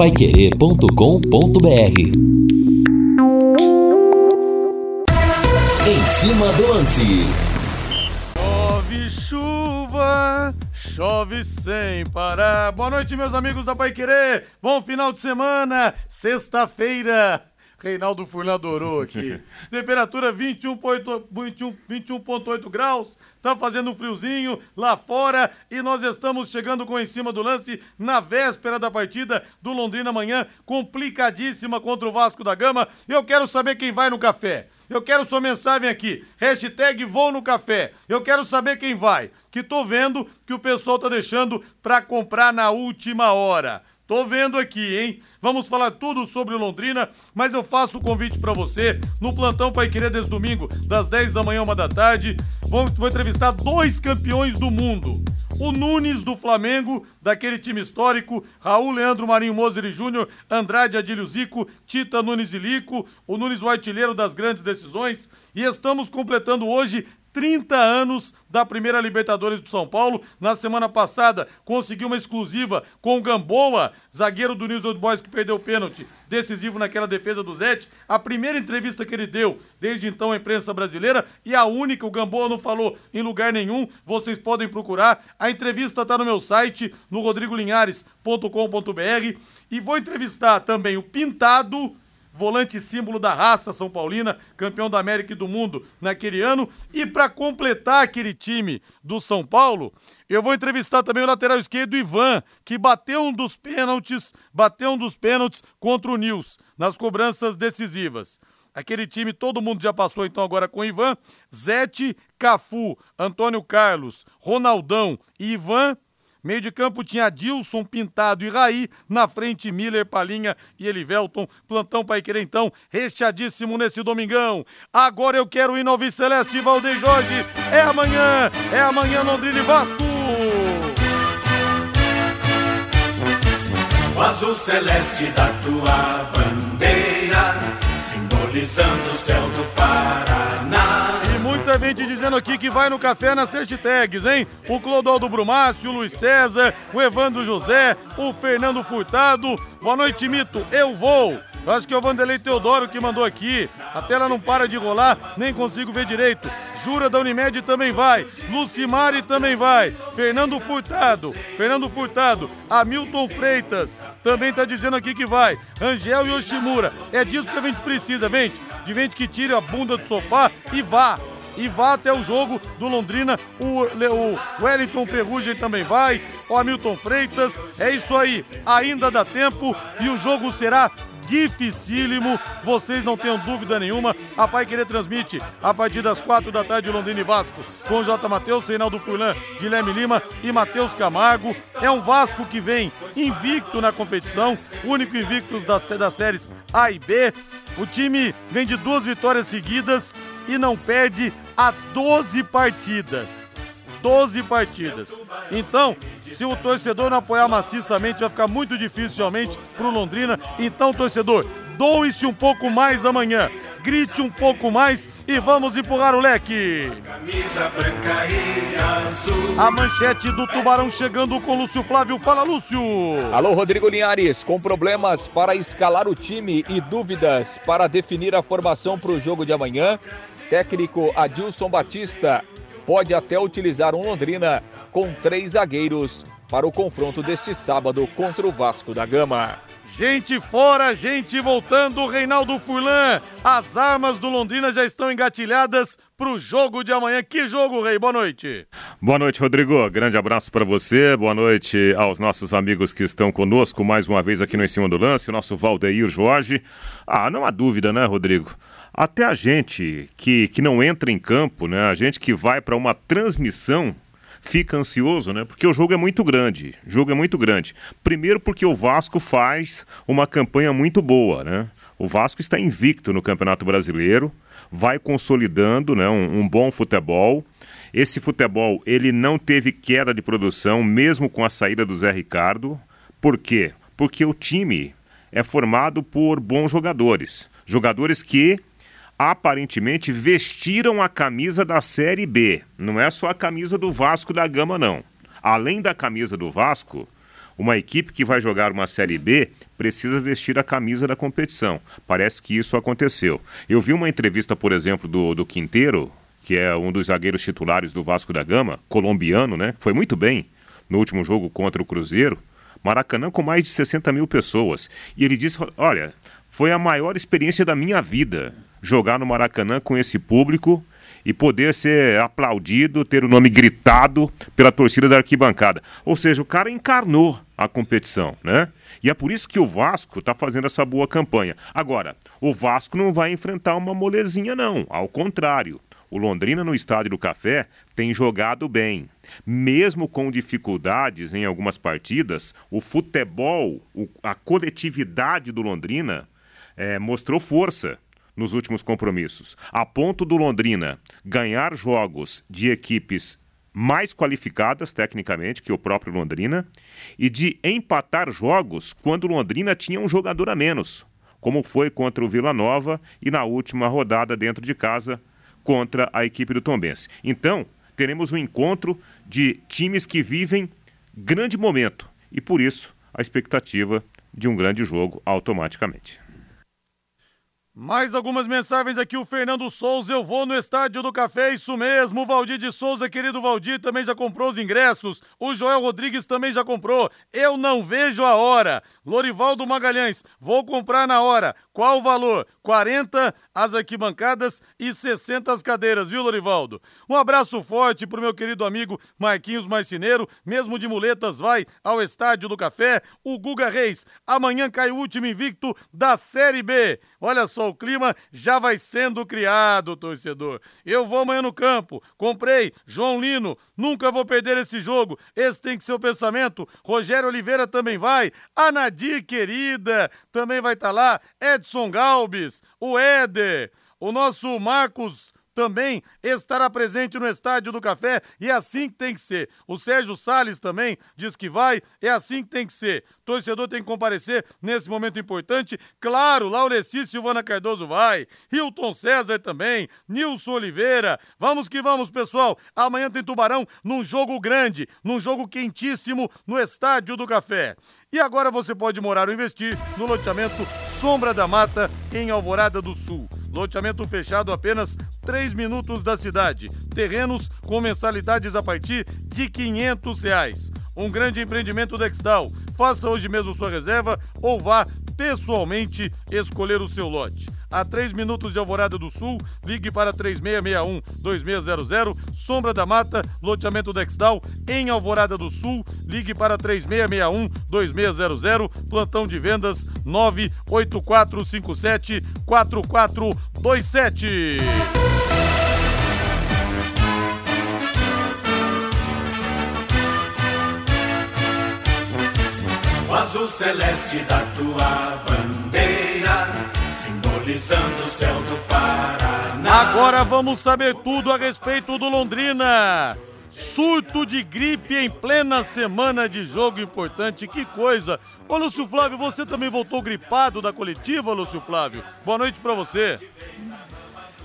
paiquerê.com.br Em cima do lance. Chove chuva, chove sem parar. Boa noite, meus amigos da Pai Querer. Bom final de semana, sexta-feira. Reinaldo Furlan adorou aqui. Temperatura 21,8 21, 21 graus. Tá fazendo um friozinho lá fora e nós estamos chegando com em cima do lance na véspera da partida do Londrina amanhã, complicadíssima contra o Vasco da Gama. Eu quero saber quem vai no café. Eu quero sua mensagem aqui. Hashtag vou no café. Eu quero saber quem vai. Que tô vendo que o pessoal tá deixando pra comprar na última hora. Tô vendo aqui, hein? Vamos falar tudo sobre Londrina, mas eu faço o convite para você no plantão Pai Querer desse domingo, das 10 da manhã, uma da tarde. Vou, vou entrevistar dois campeões do mundo. O Nunes do Flamengo, daquele time histórico, Raul Leandro Marinho Moser Júnior, Andrade Adílio Zico, Tita Nunes e Lico, o Nunes o artilheiro das grandes decisões. E estamos completando hoje 30 anos da primeira Libertadores do São Paulo. Na semana passada, conseguiu uma exclusiva com o Gamboa, zagueiro do News Old Boys que perdeu o pênalti decisivo naquela defesa do Zete. A primeira entrevista que ele deu desde então à imprensa brasileira e a única, o Gamboa não falou em lugar nenhum. Vocês podem procurar. A entrevista está no meu site, no rodrigolinhares.com.br. E vou entrevistar também o Pintado volante símbolo da raça São Paulina, campeão da América e do mundo naquele ano. E para completar aquele time do São Paulo, eu vou entrevistar também o lateral esquerdo Ivan, que bateu um dos pênaltis, bateu um dos pênaltis contra o Nils nas cobranças decisivas. Aquele time, todo mundo já passou então agora com Ivan, Zete, Cafu, Antônio Carlos, Ronaldão e Ivan Meio de campo tinha Dilson, Pintado e Raí. Na frente, Miller, Palinha e Elivelton. Plantão para querer então, recheadíssimo nesse domingão. Agora eu quero ir no Celeste, Valdeir Jorge. É amanhã, é amanhã Londrina e Vasco. O azul celeste da tua bandeira, simbolizando o céu do Paraná muita gente dizendo aqui que vai no café nas hashtags, hein? O Clodoaldo Brumácio, o Luiz César, o Evandro José, o Fernando Furtado. Boa noite, Mito. Eu vou. Eu acho que é o Vanderlei Teodoro que mandou aqui. A tela não para de rolar, nem consigo ver direito. Jura da Unimed também vai. Lucimari também vai. Fernando Furtado. Fernando Furtado. Hamilton Freitas também tá dizendo aqui que vai. Angel Yoshimura. É disso que a gente precisa, gente. De gente que tire a bunda do sofá e vá e vá até o jogo do Londrina. O, o Wellington Ferrugem também vai, o Hamilton Freitas. É isso aí, ainda dá tempo e o jogo será dificílimo, vocês não tenham dúvida nenhuma. A Pai Querer transmite a partir das quatro da tarde Londrina e Vasco com J. Matheus, Reinaldo Furlan, Guilherme Lima e Matheus Camargo. É um Vasco que vem invicto na competição, único invicto das, das séries A e B. O time vem de duas vitórias seguidas e não perde há 12 partidas. 12 partidas. Então, se o torcedor não apoiar maciçamente, vai ficar muito difícil realmente pro Londrina. Então, torcedor, doe-se um pouco mais amanhã. Grite um pouco mais e vamos empurrar o leque. A manchete do Tubarão chegando com Lúcio Flávio. Fala, Lúcio. Alô, Rodrigo Linhares. Com problemas para escalar o time e dúvidas para definir a formação para o jogo de amanhã, Técnico Adilson Batista pode até utilizar um Londrina com três zagueiros para o confronto deste sábado contra o Vasco da Gama. Gente fora, gente voltando, Reinaldo Furlan. As armas do Londrina já estão engatilhadas para o jogo de amanhã. Que jogo, Rei? Boa noite. Boa noite, Rodrigo. Grande abraço para você. Boa noite aos nossos amigos que estão conosco mais uma vez aqui no Em Cima do Lance, o nosso Valdeir Jorge. Ah, não há dúvida, né, Rodrigo? Até a gente que, que não entra em campo, né? A gente que vai para uma transmissão fica ansioso, né? Porque o jogo é muito grande. O jogo é muito grande. Primeiro porque o Vasco faz uma campanha muito boa, né? O Vasco está invicto no Campeonato Brasileiro, vai consolidando, né, um, um bom futebol. Esse futebol ele não teve queda de produção, mesmo com a saída do Zé Ricardo. Por quê? Porque o time é formado por bons jogadores. Jogadores que aparentemente vestiram a camisa da Série B. Não é só a camisa do Vasco da Gama, não. Além da camisa do Vasco, Uma equipe que vai jogar uma Série B precisa vestir a camisa da competição. Parece que isso aconteceu. Eu vi uma entrevista, por exemplo, do, do Quinteiro, que é um dos zagueiros titulares do Vasco da Gama, colombiano, né? Foi muito bem no último jogo contra o Cruzeiro. Maracanã com mais de 60 mil pessoas. E ele disse: Olha, foi a maior experiência da minha vida jogar no Maracanã com esse público e poder ser aplaudido, ter o nome gritado pela torcida da arquibancada. Ou seja, o cara encarnou a competição, né? E é por isso que o Vasco está fazendo essa boa campanha. Agora, o Vasco não vai enfrentar uma molezinha, não. Ao contrário. O Londrina no Estádio do Café tem jogado bem. Mesmo com dificuldades em algumas partidas, o futebol, a coletividade do Londrina é, mostrou força nos últimos compromissos, a ponto do Londrina ganhar jogos de equipes mais qualificadas tecnicamente que o próprio Londrina e de empatar jogos quando Londrina tinha um jogador a menos, como foi contra o Vila Nova e na última rodada dentro de casa contra a equipe do Tombense. Então, teremos um encontro de times que vivem grande momento e por isso a expectativa de um grande jogo automaticamente. Mais algumas mensagens aqui, o Fernando Souza, eu vou no Estádio do Café, isso mesmo, o Valdir de Souza, querido Valdir, também já comprou os ingressos, o Joel Rodrigues também já comprou, eu não vejo a hora, Lorivaldo Magalhães, vou comprar na hora, qual o valor? 40 as arquibancadas e 60 as cadeiras, viu, Lorivaldo? Um abraço forte pro meu querido amigo Marquinhos Marcineiro, mesmo de muletas, vai ao Estádio do Café. O Guga Reis, amanhã cai o último invicto da Série B. Olha só, o clima já vai sendo criado, torcedor. Eu vou amanhã no campo, comprei João Lino, nunca vou perder esse jogo. Esse tem que ser o pensamento. Rogério Oliveira também vai. A Nadir, querida, também vai estar tá lá. Edson Galbis, o Éder, o nosso Marcos também estará presente no Estádio do Café e é assim que tem que ser. O Sérgio Sales também diz que vai, é assim que tem que ser. Torcedor tem que comparecer nesse momento importante. Claro, Laureci Silvana Cardoso vai, Hilton César também, Nilson Oliveira. Vamos que vamos, pessoal. Amanhã tem Tubarão num jogo grande, num jogo quentíssimo no Estádio do Café. E agora você pode morar ou investir no loteamento Sombra da Mata, em Alvorada do Sul. Loteamento fechado apenas 3 minutos da cidade. Terrenos com mensalidades a partir de 500 reais. Um grande empreendimento Dextal. Faça hoje mesmo sua reserva ou vá pessoalmente escolher o seu lote a 3 minutos de Alvorada do Sul. Ligue para 3661-2600. Sombra da Mata, loteamento Dexdal, em Alvorada do Sul. Ligue para 3661-2600. Plantão de vendas 98457-4427. O azul celeste da tua bandeira simbolizando o céu do Paraná. Agora vamos saber tudo a respeito do Londrina. Surto de gripe em plena semana de jogo importante, que coisa! Ô Lúcio Flávio, você também voltou gripado da coletiva, Lúcio Flávio? Boa noite para você.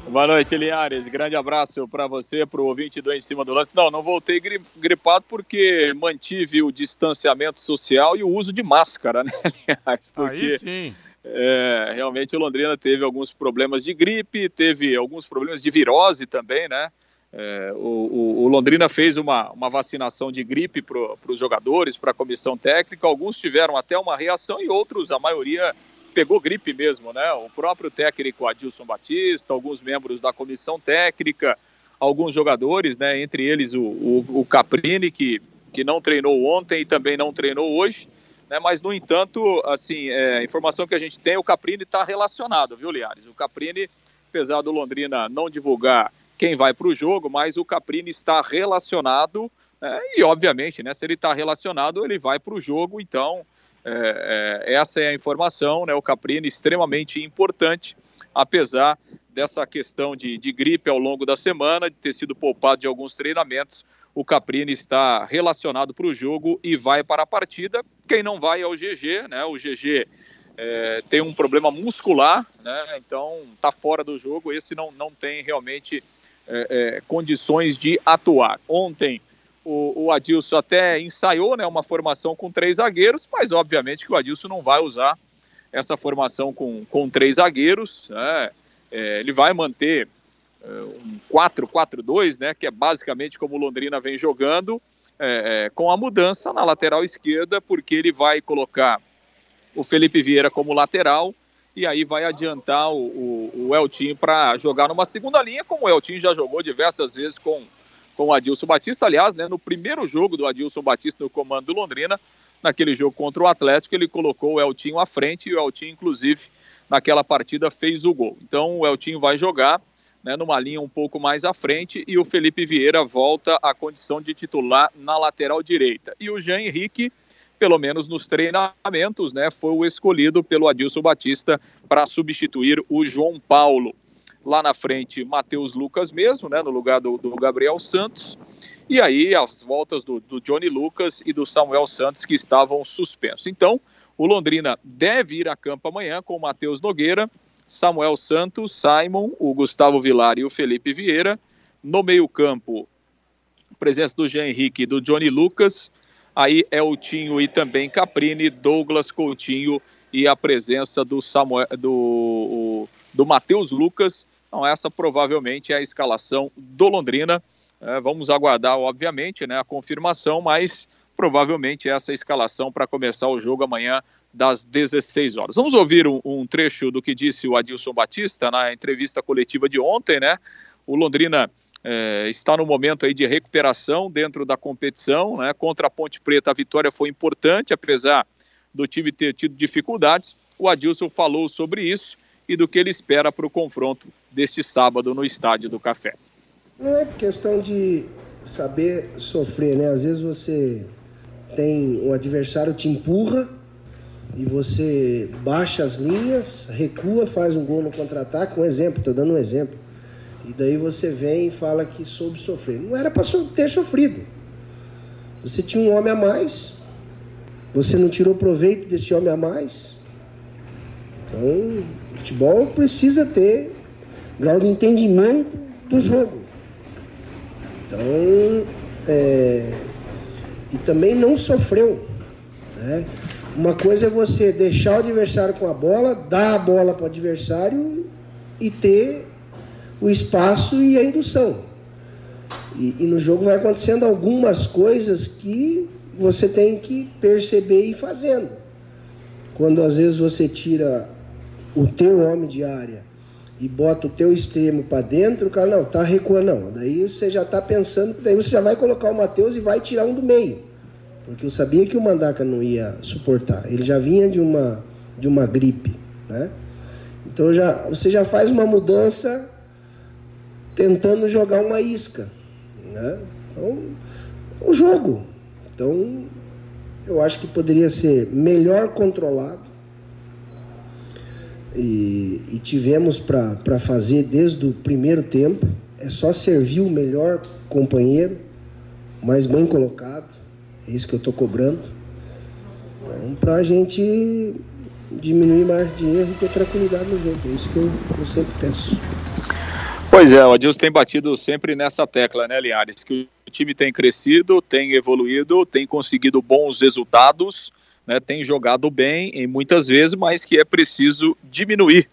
Boa noite, Linhares. Grande abraço para você, para o ouvinte do Em Cima do Lance. Não, não voltei gripado porque mantive o distanciamento social e o uso de máscara, né, Linhares? Porque... Aí sim é, realmente o Londrina teve alguns problemas de gripe, teve alguns problemas de virose também, né? É, o, o, Londrina fez uma, uma vacinação de gripe para os jogadores, para a comissão técnica. Alguns tiveram até uma reação e outros, a maioria, pegou gripe mesmo, né? O próprio técnico Adilson Batista, alguns membros da comissão técnica, alguns jogadores, né? Entre eles o, o, o Caprini, que, que não treinou ontem e também não treinou hoje. Né? Mas, no entanto, assim, é, informação que a gente tem, o Caprini está relacionado, viu, Liares? O Caprini, apesar do Londrina não divulgar quem vai para o jogo, mas o Caprini está relacionado é, e, obviamente, né, se ele está relacionado, ele vai para o jogo. Então, é, é, essa é a informação. Né, o Caprini extremamente importante, apesar dessa questão de, de gripe ao longo da semana, de ter sido poupado de alguns treinamentos o Caprini está relacionado para o jogo e vai para a partida. Quem não vai é o GG, né? O GG é, tem um problema muscular, né? Então está fora do jogo. Esse não, não tem realmente é, é, condições de atuar. Ontem o, o Adilson até ensaiou né, uma formação com três zagueiros, mas obviamente que o Adilson não vai usar essa formação com, com três zagueiros. Né? É, ele vai manter um 4-4-2, né, que é basicamente como o Londrina vem jogando, é, é, com a mudança na lateral esquerda, porque ele vai colocar o Felipe Vieira como lateral e aí vai adiantar o, o, o Eltinho para jogar numa segunda linha, como o Eltinho já jogou diversas vezes com, com o Adilson Batista. Aliás, né, no primeiro jogo do Adilson Batista no comando do Londrina, naquele jogo contra o Atlético, ele colocou o Eltinho à frente e o Eltinho, inclusive, naquela partida fez o gol. Então o Eltinho vai jogar né, numa linha um pouco mais à frente e o Felipe Vieira volta à condição de titular na lateral direita. E o Jean Henrique pelo menos nos treinamentos, né, foi o escolhido pelo Adilson Batista para substituir o João Paulo. Lá na frente, Matheus Lucas mesmo, né, no lugar do, do, Gabriel Santos. E aí, as voltas do, do Johnny Lucas e do Samuel Santos, que estavam suspensos. Então, o Londrina deve ir a campo amanhã com o Matheus Nogueira, Samuel Santos, Simon, o Gustavo Vilar e o Felipe Vieira. No meio-campo, presença do Jean Henrique e do Johnny Lucas, Aí Eltinho e também Caprini, Douglas Coutinho e a presença do Samuel, do, do Matheus Lucas. Então, essa provavelmente é a escalação do Londrina. É, vamos aguardar, obviamente, né, a confirmação, mas provavelmente essa é a escalação para começar o jogo amanhã das 16 horas. Vamos ouvir um, um, trecho do que disse o Adilson Batista na entrevista coletiva de ontem, né? O Londrina é, está no momento aí de recuperação dentro da competição, né? Contra a Ponte Preta a vitória foi importante, apesar do time ter tido dificuldades. O Adilson falou sobre isso e do que ele espera para o confronto deste sábado no Estádio do Café. Não é questão de saber sofrer, né? Às vezes você tem um adversário te empurra e você baixa as linhas, recua, faz um gol no contra-ataque. Um exemplo, estou dando um exemplo. E daí você vem e fala que soube sofrer. Não era para ter sofrido. Você tinha um homem a mais. Você não tirou proveito desse homem a mais. Então, futebol precisa ter grau de entendimento do jogo. Então, é, e também não sofreu. Né? Uma coisa é você deixar o adversário com a bola, dar a bola para o adversário e ter o espaço e a indução. E, e, no jogo vai acontecendo algumas coisas que você tem que perceber e ir fazendo. Quando às vezes você tira o teu homem de área e bota o teu extremo para dentro, o cara não, tá recuando não. Daí você já está pensando, daí você já vai colocar o Matheus e vai tirar um do meio. Porque eu sabia que o Mandaca não ia suportar. Ele já vinha de uma de uma gripe, né? Então já você já faz uma mudança tentando jogar uma isca. Né? Então, o jogo. Então, eu acho que poderia ser melhor controlado. E, e tivemos para fazer desde o primeiro tempo. É só servir o melhor companheiro, mais bem colocado. É isso que eu estou cobrando. Então, para a gente diminuir mais de erro e ter tranquilidade no jogo. É isso que eu, eu sempre peço. Pois é, o Adilson tem batido sempre nessa tecla, né, Linhares? Que o time tem crescido, tem evoluído, tem conseguido bons resultados, né, tem jogado bem em muitas vezes, mas que é preciso diminuir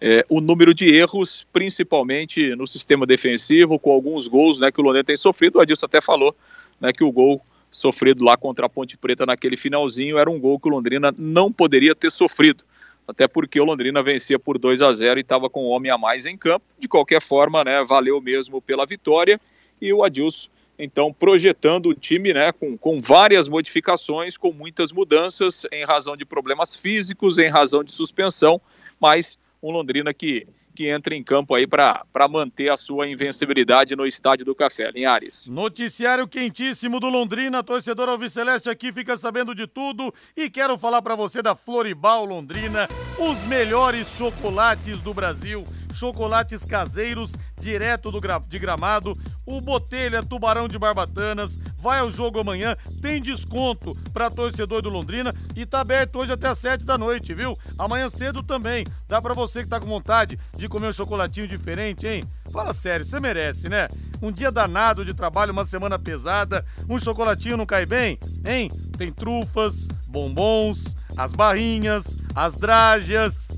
é, o número de erros, principalmente no sistema defensivo, com alguns gols né, que o Londrina tem sofrido. O Adilson até falou né, que o gol sofrido lá contra a Ponte Preta naquele finalzinho. Era um gol que o Londrina não poderia ter sofrido. Até porque o Londrina vencia por 2 a 0 e estava com um homem a mais em campo. De qualquer forma, né, valeu mesmo pela vitória. E o Adilson então projetando o time né, com, com várias modificações, com muitas mudanças em razão de problemas físicos, em razão de suspensão, mas um Londrina que que entra em campo aí para manter a sua invencibilidade no Estádio do Café. Linhares. Noticiário quentíssimo do Londrina, torcedor Alviceleste aqui fica sabendo de tudo e quero falar para você da Floribal Londrina, os melhores chocolates do Brasil chocolates caseiros direto do gra de gramado, o Botelha Tubarão de Barbatanas, vai ao jogo amanhã, tem desconto para torcedor do Londrina e tá aberto hoje até às 7 da noite, viu? Amanhã cedo também. Dá para você que tá com vontade de comer um chocolatinho diferente, hein? Fala sério, você merece, né? Um dia danado de trabalho, uma semana pesada, um chocolatinho não cai bem? Hein? Tem trufas, bombons, as barrinhas, as drágeas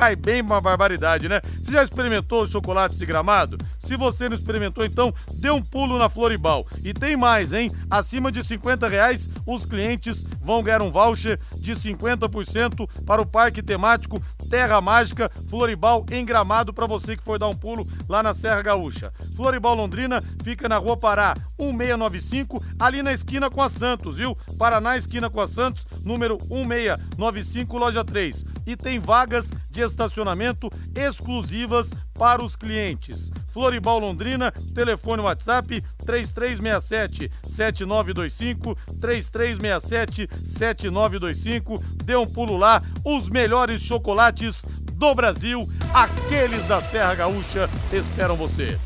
cai bem uma barbaridade, né? Você já experimentou chocolates de gramado? Se você não experimentou, então dê um pulo na Floribal. E tem mais, hein? Acima de 50 reais, os clientes vão ganhar um voucher de 50% para o parque temático Terra Mágica Floribal em Gramado para você que for dar um pulo lá na Serra Gaúcha. Floribal Londrina fica na Rua Pará 1695, ali na esquina com a Santos, viu? Paraná esquina com a Santos, número 1695, loja 3. E tem vagas de estacionamento exclusivas para os clientes. Floribal Londrina, telefone WhatsApp 3367 7925 3367 7925. Dê um pulo lá, os melhores chocolates do Brasil, aqueles da Serra Gaúcha esperam você.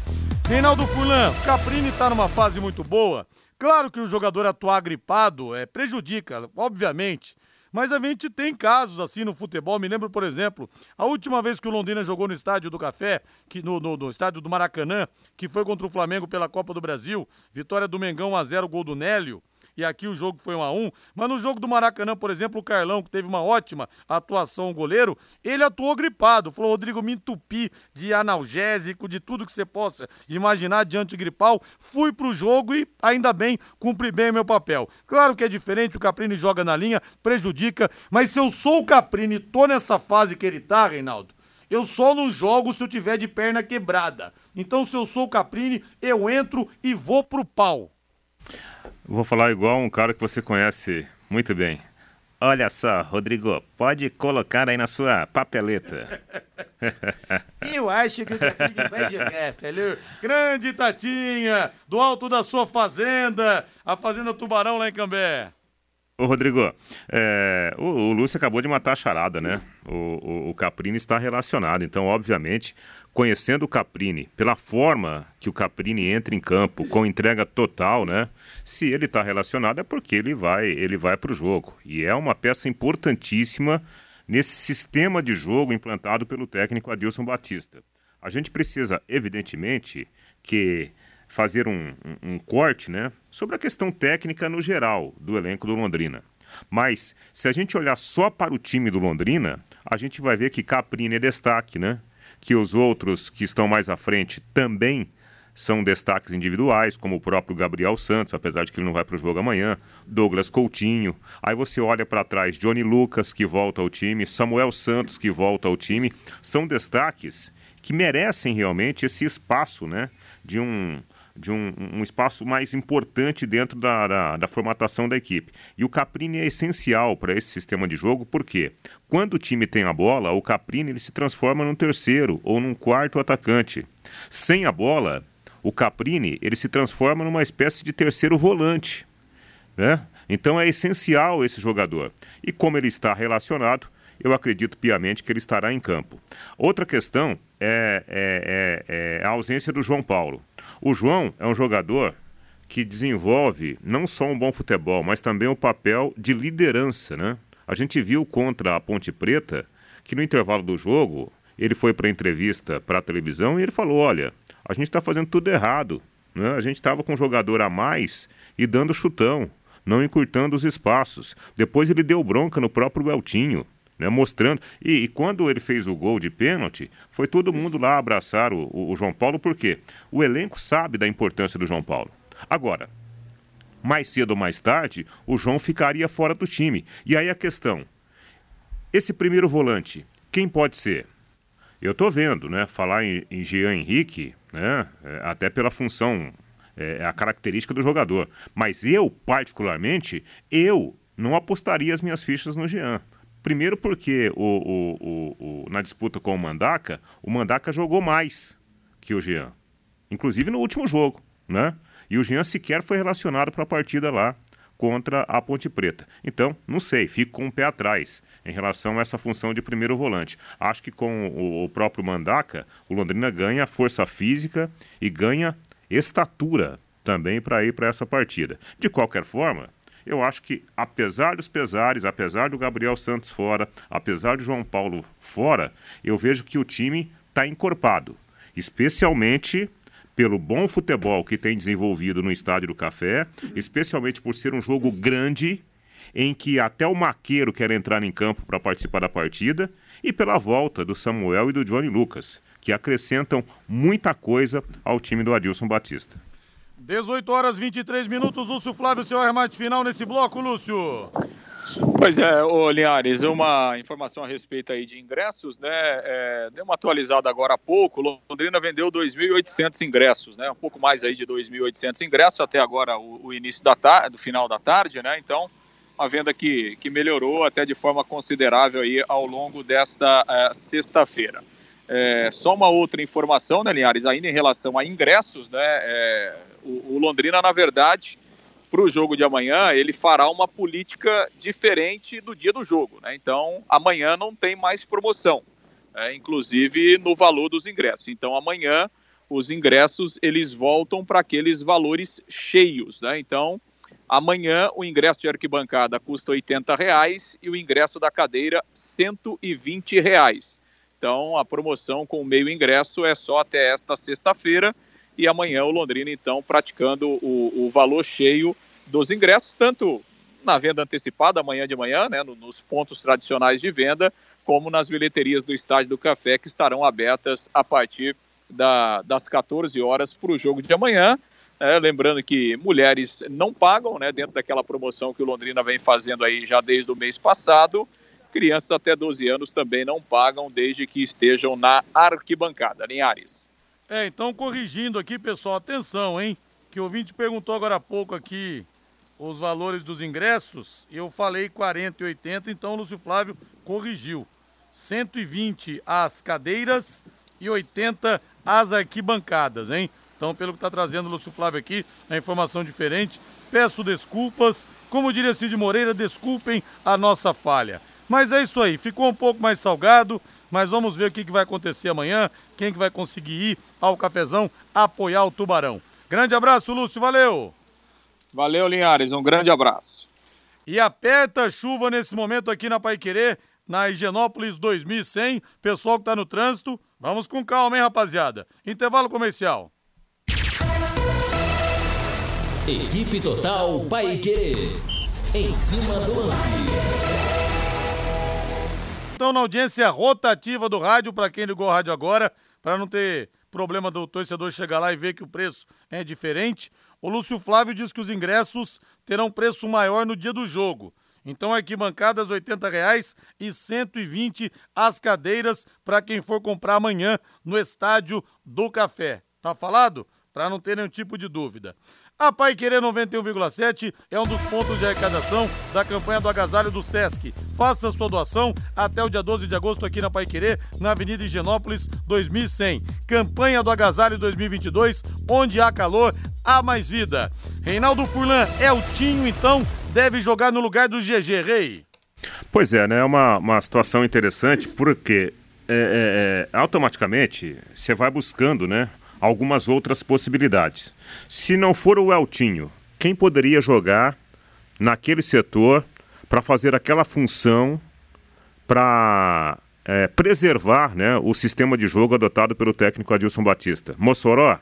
Reinaldo Fulan, Caprini está numa fase muito boa. Claro que o jogador atuar gripado é, prejudica, obviamente. Mas a gente tem casos assim no futebol. Me lembro, por exemplo, a última vez que o Londrina jogou no Estádio do Café, que no, no, no Estádio do Maracanã, que foi contra o Flamengo pela Copa do Brasil, vitória do Mengão 1x0, gol do Nélio e aqui o jogo foi 1 a 1 Mas no jogo do Maracanã, por exemplo, o Carlão, que teve uma ótima atuação, o goleiro, ele atuou gripado. Falou, Rodrigo, me entupi de analgésico, de tudo que você possa imaginar de antigripal. Fui pro jogo e, ainda bem, cumpri bem meu papel. Claro que é diferente, o Caprini joga na linha, prejudica, mas se eu sou o Caprini e tô nessa fase que ele tá, Reinaldo, eu só não jogo se eu tiver de perna quebrada. Então, se eu sou o Caprini, eu entro e vou pro pau. Vou falar igual um cara que você conhece muito bem. Olha só, Rodrigo, pode colocar aí na sua papeleta. Eu acho que o Caprini vai jogar, falou? Grande Tatinha, do alto da sua fazenda, a Fazenda Tubarão lá em Cambé. Ô, Rodrigo, é, o, o, Lúcio acabou de matar a charada, né? O, o, o Caprini está relacionado, então, obviamente, conhecendo o Caprini, pela forma que o Caprini entra em campo, com entrega total, né? Se ele está relacionado é porque ele vai, ele vai para o jogo. E é uma peça importantíssima nesse sistema de jogo implantado pelo técnico Adilson Batista. A gente precisa, evidentemente, que fazer um, um, um corte né, sobre a questão técnica no geral do elenco do Londrina. Mas, se a gente olhar só para o time do Londrina, a gente vai ver que Caprini é destaque, né? Que os outros que estão mais à frente também são destaques individuais, como o próprio Gabriel Santos, apesar de que ele não vai para o jogo amanhã, Douglas Coutinho. Aí você olha para trás, Johnny Lucas, que volta ao time, Samuel Santos, que volta ao time. São destaques que merecem realmente esse espaço, né? De um, de um, um espaço mais importante dentro da, da, da, formatação da equipe. E o Caprini é essencial para esse sistema de jogo, porque quando o time tem a bola, o Caprini ele se transforma num terceiro ou num quarto atacante. Sem a bola, o Caprini ele se transforma numa espécie de terceiro volante. Né? Então é essencial esse jogador. E como ele está relacionado, eu acredito piamente que ele estará em campo. Outra questão é, é, é, é a ausência do João Paulo. O João é um jogador que desenvolve não só um bom futebol, mas também o papel de liderança, né? A gente viu contra a Ponte Preta que no intervalo do jogo ele foi para a entrevista para a televisão e ele falou: olha, a gente está fazendo tudo errado. Né? A gente estava com um jogador a mais e dando chutão, não encurtando os espaços. Depois ele deu bronca no próprio Eltinho né, mostrando. E, e, quando ele fez o gol de pênalti, foi todo mundo lá abraçar o, o, o João Paulo, porque o elenco sabe da importância do João Paulo. Agora, mais cedo ou mais tarde, o João ficaria fora do time. E aí a questão: esse primeiro volante, quem pode ser? Eu estou vendo, né? Falar em, em Jean Henrique, né? É, até pela função, é, é a característica do jogador. Mas eu, particularmente, eu não apostaria as minhas fichas no Jean. Primeiro porque o, o, o, na disputa com o Mandaca, o Mandaca jogou mais que o Jean. Inclusive no último jogo, né? E o Jean sequer foi relacionado para a partida lá contra a Ponte Preta. Então, não sei, fico com o um pé atrás em relação a essa função de primeiro volante. Acho que com o, o próprio Mandaca, o Londrina ganha força física e ganha estatura também para ir para essa partida. De qualquer forma, eu acho que, apesar dos pesares, apesar do Gabriel Santos fora, apesar do João Paulo fora, eu vejo que o time está encorpado. especialmente pelo bom futebol que tem desenvolvido no Estádio do Café, especialmente por ser um jogo grande em que até o Maqueiro quer entrar em campo para participar da partida, e pela volta do Samuel e do Johnny Lucas, que acrescentam muita coisa ao time do Adilson Batista. 18 horas 23 minutos, Lúcio Flávio, seu arremate final nesse bloco, Lúcio. Pois é, ô Linhares, uma informação a respeito aí de ingressos, né? É, deu uma atualizada agora há pouco. Londrina vendeu 2.800 ingressos, né? Um pouco mais aí de 2.800 ingressos até agora o, o início da tarde, do final da tarde, né? Então, uma venda que, que melhorou até de forma considerável aí ao longo desta é, sexta-feira. É, só uma outra informação, né, Linhares, ainda em relação a ingressos, né? É, o, o Londrina, na verdade, para o jogo de amanhã, ele fará uma política diferente do dia do jogo. Né? Então, amanhã não tem mais promoção, né? inclusive no valor dos ingressos. Então, amanhã os ingressos eles voltam para aqueles valores cheios. Né? Então, amanhã o ingresso de arquibancada custa R$ reais e o ingresso da cadeira 120 reais. Então, a promoção com o meio ingresso é só até esta sexta-feira e amanhã o Londrina, então, praticando o, o valor cheio dos ingressos, tanto na venda antecipada amanhã de manhã, né, nos pontos tradicionais de venda, como nas bilheterias do Estádio do Café, que estarão abertas a partir da, das 14 horas para o jogo de amanhã. É, lembrando que mulheres não pagam, né, dentro daquela promoção que o Londrina vem fazendo aí já desde o mês passado. Crianças até 12 anos também não pagam, desde que estejam na arquibancada. Linhares. É, então corrigindo aqui, pessoal, atenção, hein? Que o ouvinte perguntou agora há pouco aqui os valores dos ingressos, eu falei 40 e 80, então o Lúcio Flávio corrigiu. 120 as cadeiras e 80 as arquibancadas, hein? Então, pelo que está trazendo o Lúcio Flávio aqui, a informação diferente. Peço desculpas. Como diria Cid Moreira, desculpem a nossa falha. Mas é isso aí, ficou um pouco mais salgado mas vamos ver o que, que vai acontecer amanhã, quem que vai conseguir ir ao cafezão apoiar o Tubarão. Grande abraço, Lúcio, valeu! Valeu, Linhares, um grande abraço. E aperta a chuva nesse momento aqui na Paiquerê, na Higienópolis 2100. Pessoal que tá no trânsito, vamos com calma, hein, rapaziada? Intervalo comercial. Equipe Total Paiquerê. Em cima do lance estão na audiência rotativa do rádio, para quem ligou o rádio agora, para não ter problema do torcedor chegar lá e ver que o preço é diferente. O Lúcio Flávio diz que os ingressos terão preço maior no dia do jogo. Então, arquibancadas R$ 80,00 e 120 as cadeiras para quem for comprar amanhã no Estádio do Café. Tá falado? Para não ter nenhum tipo de dúvida. A Pai Querer 91,7 é um dos pontos de arrecadação da campanha do Agasalho do Sesc. Faça sua doação até o dia 12 de agosto aqui na Pai Querer, na Avenida Higienópolis 2100. Campanha do Agasalho 2022, onde há calor, há mais vida. Reinaldo Furlan é o Tinho, então deve jogar no lugar do GG Rei. Pois é, né? É uma, uma situação interessante porque é, é, é automaticamente você vai buscando, né? Algumas outras possibilidades. Se não for o Eltinho, quem poderia jogar naquele setor para fazer aquela função para é, preservar né, o sistema de jogo adotado pelo técnico Adilson Batista? Mossoró?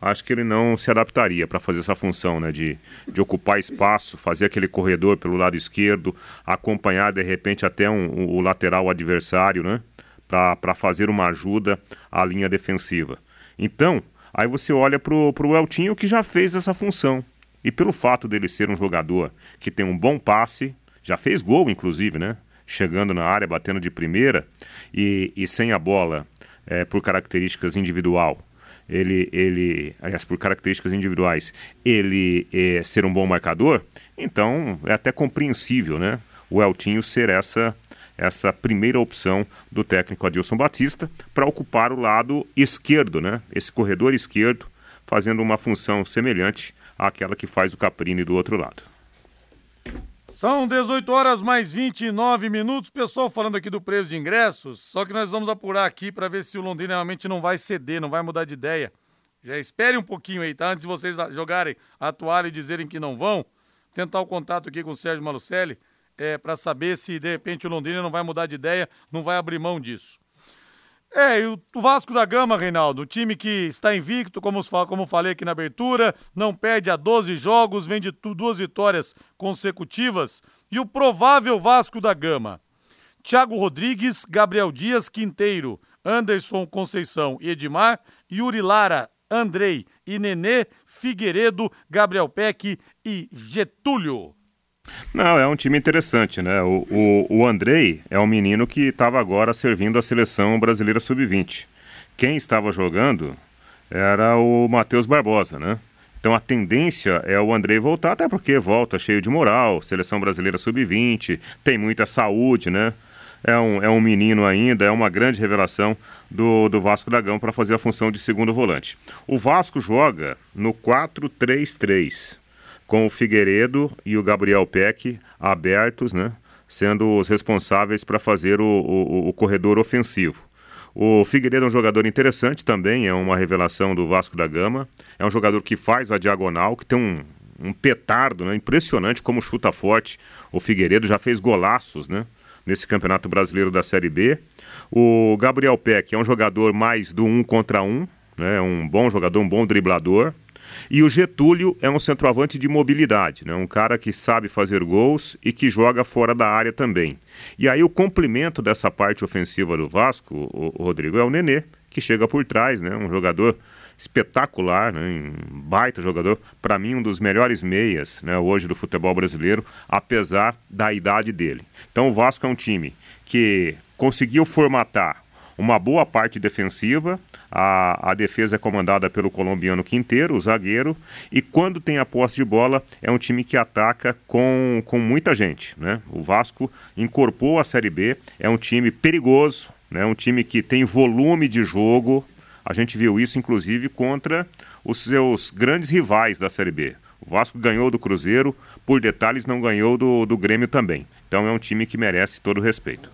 Acho que ele não se adaptaria para fazer essa função né, de, de ocupar espaço, fazer aquele corredor pelo lado esquerdo, acompanhar de repente até um, um, o lateral adversário, né? Para fazer uma ajuda à linha defensiva. Então, aí você olha para o Eltinho que já fez essa função. E pelo fato dele ser um jogador que tem um bom passe, já fez gol, inclusive, né? Chegando na área, batendo de primeira e, e sem a bola, é, por características individual, ele, ele, aliás, por características individuais, ele é, ser um bom marcador, então é até compreensível, né? O Eltinho ser essa essa primeira opção do técnico Adilson Batista para ocupar o lado esquerdo, né? Esse corredor esquerdo, fazendo uma função semelhante àquela que faz o Caprini do outro lado. São 18 horas mais 29 minutos. Pessoal falando aqui do preço de ingressos, só que nós vamos apurar aqui para ver se o Londrina realmente não vai ceder, não vai mudar de ideia. Já espere um pouquinho aí, tá? Antes de vocês jogarem a toalha e dizerem que não vão, tentar o contato aqui com o Sérgio Malucelli é, para saber se de repente o Londrina não vai mudar de ideia, não vai abrir mão disso. É, e o Vasco da Gama, Reinaldo, o time que está invicto, como, como falei aqui na abertura, não perde a 12 jogos, vem de duas vitórias consecutivas. E o provável Vasco da Gama: Thiago Rodrigues, Gabriel Dias Quinteiro, Anderson Conceição e Edmar, Yuri Lara, Andrei e Nenê, Figueiredo, Gabriel Peck e Getúlio. Não, é um time interessante, né? O, o, o Andrei é um menino que estava agora servindo a seleção brasileira sub-20. Quem estava jogando era o Matheus Barbosa, né? Então a tendência é o Andrei voltar, até porque volta cheio de moral, seleção brasileira sub-20, tem muita saúde, né? É um, é um menino ainda, é uma grande revelação do, do Vasco da Gama para fazer a função de segundo volante. O Vasco joga no 4-3-3 com o Figueiredo e o Gabriel Peck abertos, né? Sendo os responsáveis para fazer o, o, o, corredor ofensivo. O Figueiredo é um jogador interessante também, é uma revelação do Vasco da Gama. É um jogador que faz a diagonal, que tem um, um petardo, né? Impressionante como chuta forte. O Figueiredo já fez golaços, né? Nesse Campeonato Brasileiro da Série B. O Gabriel Peck é um jogador mais do um contra um, né? Um bom jogador, um bom driblador. E o Getúlio é um centroavante de mobilidade, né? um cara que sabe fazer gols e que joga fora da área também. E aí o complemento dessa parte ofensiva do Vasco, o, Rodrigo, é o Nenê, que chega por trás, né? um jogador espetacular, né? um baita jogador, para mim um dos melhores meias né? hoje do futebol brasileiro, apesar da idade dele. Então o Vasco é um time que conseguiu formatar uma boa parte defensiva. A, a defesa é comandada pelo colombiano Quinteiro, o zagueiro, e quando tem a posse de bola, é um time que ataca com, com muita gente. Né? O Vasco incorporou a Série B, é um time perigoso, né? um time que tem volume de jogo. A gente viu isso, inclusive, contra os seus grandes rivais da Série B. O Vasco ganhou do Cruzeiro, por detalhes, não ganhou do, do Grêmio também. Então é um time que merece todo o respeito.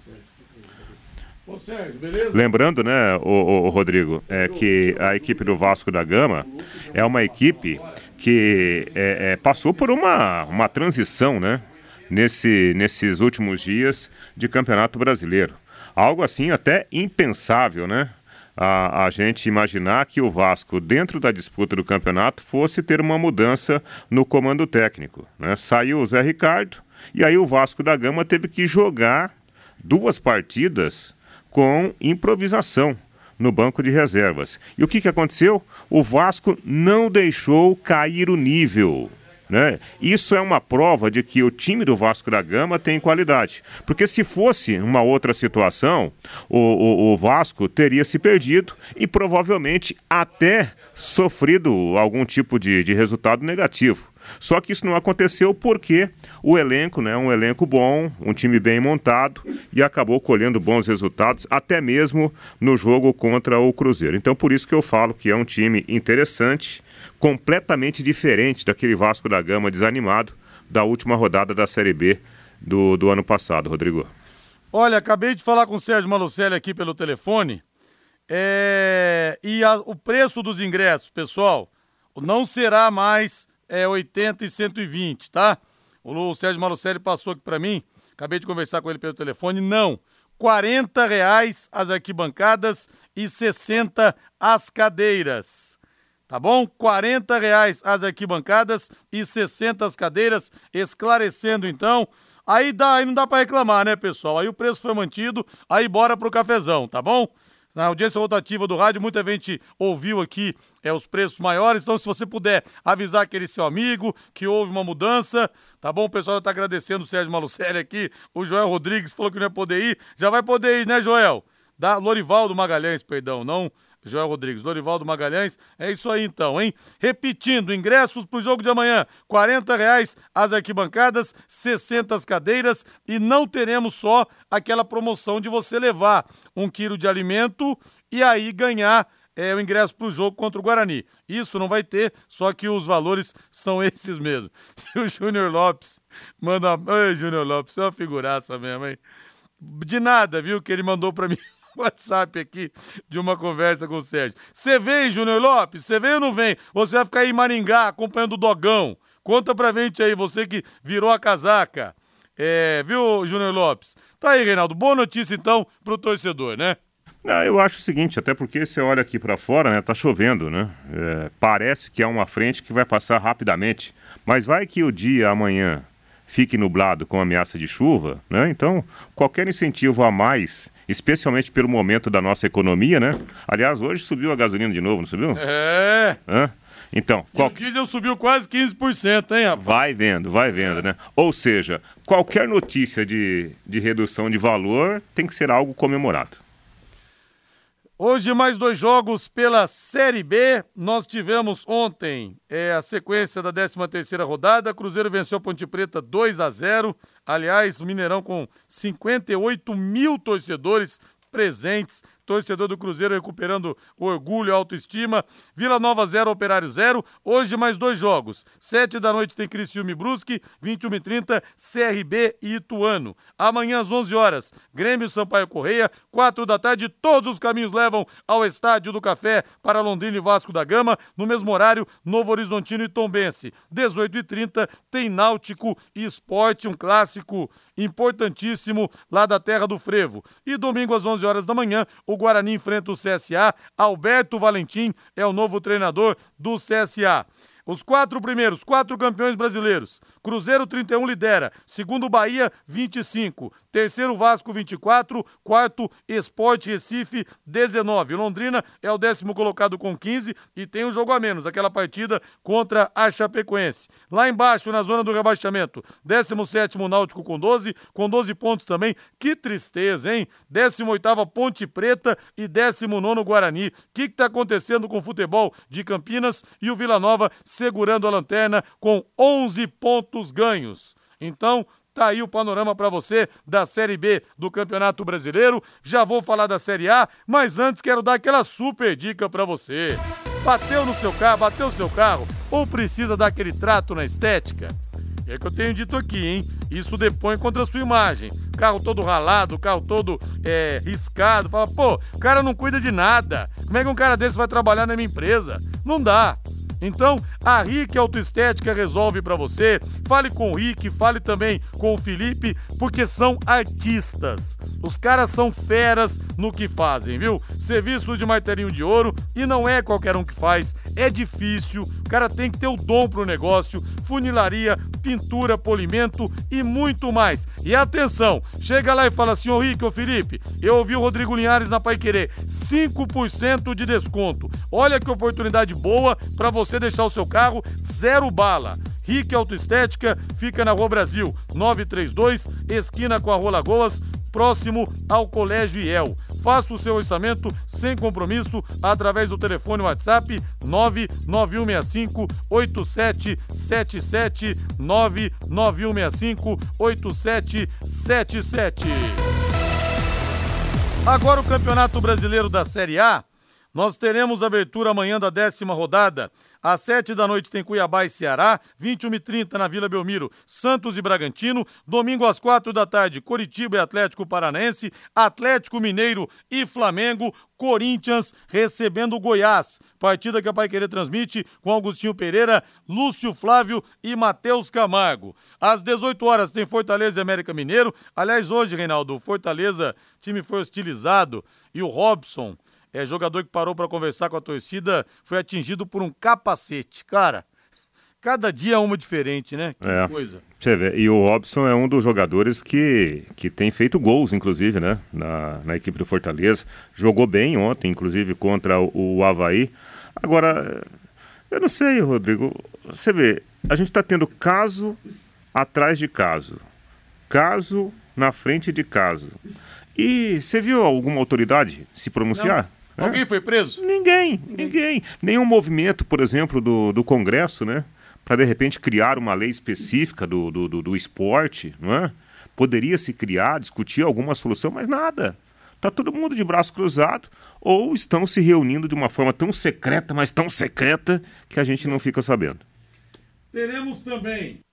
Ô, Sérgio? Lembrando, né, o, o, Rodrigo, é que a equipe do Vasco da Gama é uma equipe que é, é, passou por uma, uma transição, né, nesse, nesses últimos dias de Campeonato Brasileiro. Algo assim até impensável, né? A, a, gente imaginar que o Vasco, dentro da disputa do campeonato, fosse ter uma mudança no comando técnico. Né? Saiu o Zé Ricardo e aí o Vasco da Gama teve que jogar duas partidas com improvisação no banco de reservas. E o que, que aconteceu? O Vasco não deixou cair o nível. Né? Isso é uma prova de que o time do Vasco da Gama tem qualidade. Porque se fosse uma outra situação, o, o, o Vasco teria se perdido e provavelmente até sofrido algum tipo de, de resultado negativo. Só que isso não aconteceu porque o elenco, né, um elenco bom, um time bem montado e acabou colhendo bons resultados, até mesmo no jogo contra o Cruzeiro. Então, por isso que eu falo que é um time interessante, completamente diferente daquele Vasco da Gama desanimado da última rodada da Série B do, do ano passado, Rodrigo. Olha, acabei de falar com o Sérgio Malucelli aqui pelo telefone. É... E a, o preço dos ingressos, pessoal, não será mais é 80 e 120, tá? O Sérgio Malucelli passou aqui para mim, acabei de conversar com ele pelo telefone, não. 40 reais as arquibancadas e 60 as cadeiras. Tá bom? 40 reais as arquibancadas e 60 as cadeiras, esclarecendo então. Aí dá, aí não dá para reclamar, né, pessoal? Aí o preço foi mantido, aí bora pro cafezão, tá bom? Na audiência rotativa do rádio, muita gente ouviu aqui é, os preços maiores. Então, se você puder avisar aquele seu amigo que houve uma mudança, tá bom? O pessoal já tá agradecendo o Sérgio Malucelli aqui. O Joel Rodrigues falou que não ia poder ir. Já vai poder ir, né, Joel? Da Lorivaldo Magalhães, perdão, não Joel Rodrigues, Lorivaldo Magalhães. É isso aí então, hein? Repetindo, ingressos pro jogo de amanhã, 40 reais as arquibancadas, 60 as cadeiras e não teremos só aquela promoção de você levar um quilo de alimento e aí ganhar é, o ingresso para o jogo contra o Guarani. Isso não vai ter, só que os valores são esses mesmo. E o Júnior Lopes manda. Oi, Júnior Lopes, é uma figuraça mesmo, hein? De nada, viu, que ele mandou para mim WhatsApp aqui de uma conversa com o Sérgio. Você vem, Júnior Lopes? Você vem ou não vem? Você vai ficar aí em Maringá acompanhando o Dogão. Conta pra gente aí, você que virou a casaca. É, viu, Júnior Lopes? Tá aí, Reinaldo. Boa notícia então pro torcedor, né? Não, eu acho o seguinte, até porque você olha aqui para fora, né? Tá chovendo, né? É, parece que é uma frente que vai passar rapidamente. Mas vai que o dia amanhã fique nublado com ameaça de chuva, né? Então, qualquer incentivo a mais, especialmente pelo momento da nossa economia, né? Aliás, hoje subiu a gasolina de novo, não subiu? É. Hã? Então, qual... o diesel subiu quase 15%, hein, rapaz? Vai vendo, vai vendo, né? Ou seja, qualquer notícia de, de redução de valor tem que ser algo comemorado. Hoje mais dois jogos pela Série B. Nós tivemos ontem é, a sequência da 13 terceira rodada. Cruzeiro venceu a Ponte Preta 2 a 0. Aliás, o Mineirão com 58 mil torcedores presentes torcedor do Cruzeiro recuperando orgulho, autoestima. Vila Nova 0, Operário 0. Hoje mais dois jogos. 7 da noite tem Criciúma e Brusque, 21 e 30 CRB e Ituano. Amanhã às 11 horas, Grêmio Sampaio Correia, 4 da tarde, todos os caminhos levam ao Estádio do Café para Londrina e Vasco da Gama. No mesmo horário, Novo Horizontino e Tombense. 18 e 30 tem Náutico e Esporte, um clássico importantíssimo lá da terra do frevo. E domingo às 11 horas da manhã, o Guarani enfrenta o CSA. Alberto Valentim é o novo treinador do CSA. Os quatro primeiros, quatro campeões brasileiros. Cruzeiro 31 lidera, segundo Bahia 25, terceiro Vasco 24, quarto Esporte Recife 19. Londrina é o décimo colocado com 15 e tem um jogo a menos, aquela partida contra a Chapecoense. Lá embaixo, na zona do rebaixamento, 17 Náutico com 12, com 12 pontos também. Que tristeza, hein? 18 Ponte Preta e 19 Guarani. O que está acontecendo com o futebol de Campinas e o Vila Nova segurando a lanterna com 11 pontos ganhos. Então, Tá aí o panorama para você da Série B do Campeonato Brasileiro. Já vou falar da Série A, mas antes quero dar aquela super dica para você. Bateu no seu carro, bateu o seu carro ou precisa dar aquele trato na estética? É que eu tenho dito aqui, hein? Isso depõe contra a sua imagem. Carro todo ralado, carro todo é, riscado. Fala, pô, o cara não cuida de nada. Como é que um cara desse vai trabalhar na minha empresa? Não dá. Então, a Rick Autoestética resolve para você. Fale com o Rick, fale também com o Felipe, porque são artistas. Os caras são feras no que fazem, viu? Serviço de martelinho de ouro e não é qualquer um que faz, é difícil. O cara tem que ter o dom pro negócio, funilaria, pintura, polimento e muito mais. E atenção, chega lá e fala assim, ô Rick, ô Felipe, eu ouvi o Rodrigo Linhares na Pai Querer, 5% de desconto. Olha que oportunidade boa para você deixar o seu carro zero bala. Rick Autoestética fica na Rua Brasil, 932, esquina com a Rua Lagoas, próximo ao Colégio IEL. Faça o seu orçamento sem compromisso através do telefone WhatsApp 99165 8777 99165 8777. Agora o Campeonato Brasileiro da Série A. Nós teremos abertura amanhã da décima rodada. Às sete da noite tem Cuiabá e Ceará, 21 e 30 na Vila Belmiro, Santos e Bragantino. Domingo às quatro da tarde, Coritiba e Atlético Paranense, Atlético Mineiro e Flamengo. Corinthians recebendo Goiás. Partida que a Pai Querer transmite com Augustinho Pereira, Lúcio Flávio e Matheus Camargo. Às 18 horas tem Fortaleza e América Mineiro. Aliás, hoje, Reinaldo, Fortaleza, time foi hostilizado e o Robson é, jogador que parou para conversar com a torcida, foi atingido por um capacete. Cara, cada dia é uma diferente, né? Que é. coisa. Você vê, e o Robson é um dos jogadores que, que tem feito gols, inclusive, né? Na, na equipe do Fortaleza. Jogou bem ontem, inclusive, contra o, o Havaí. Agora, eu não sei, Rodrigo. Você vê, a gente está tendo caso atrás de caso. Caso na frente de caso. E você viu alguma autoridade se pronunciar? Não. Alguém foi preso? Ninguém, ninguém. Nenhum movimento, por exemplo, do, do Congresso, né? Para de repente criar uma lei específica do, do, do, do esporte, não é? Poderia se criar, discutir alguma solução, mas nada. Está todo mundo de braço cruzado ou estão se reunindo de uma forma tão secreta, mas tão secreta, que a gente não fica sabendo. Teremos também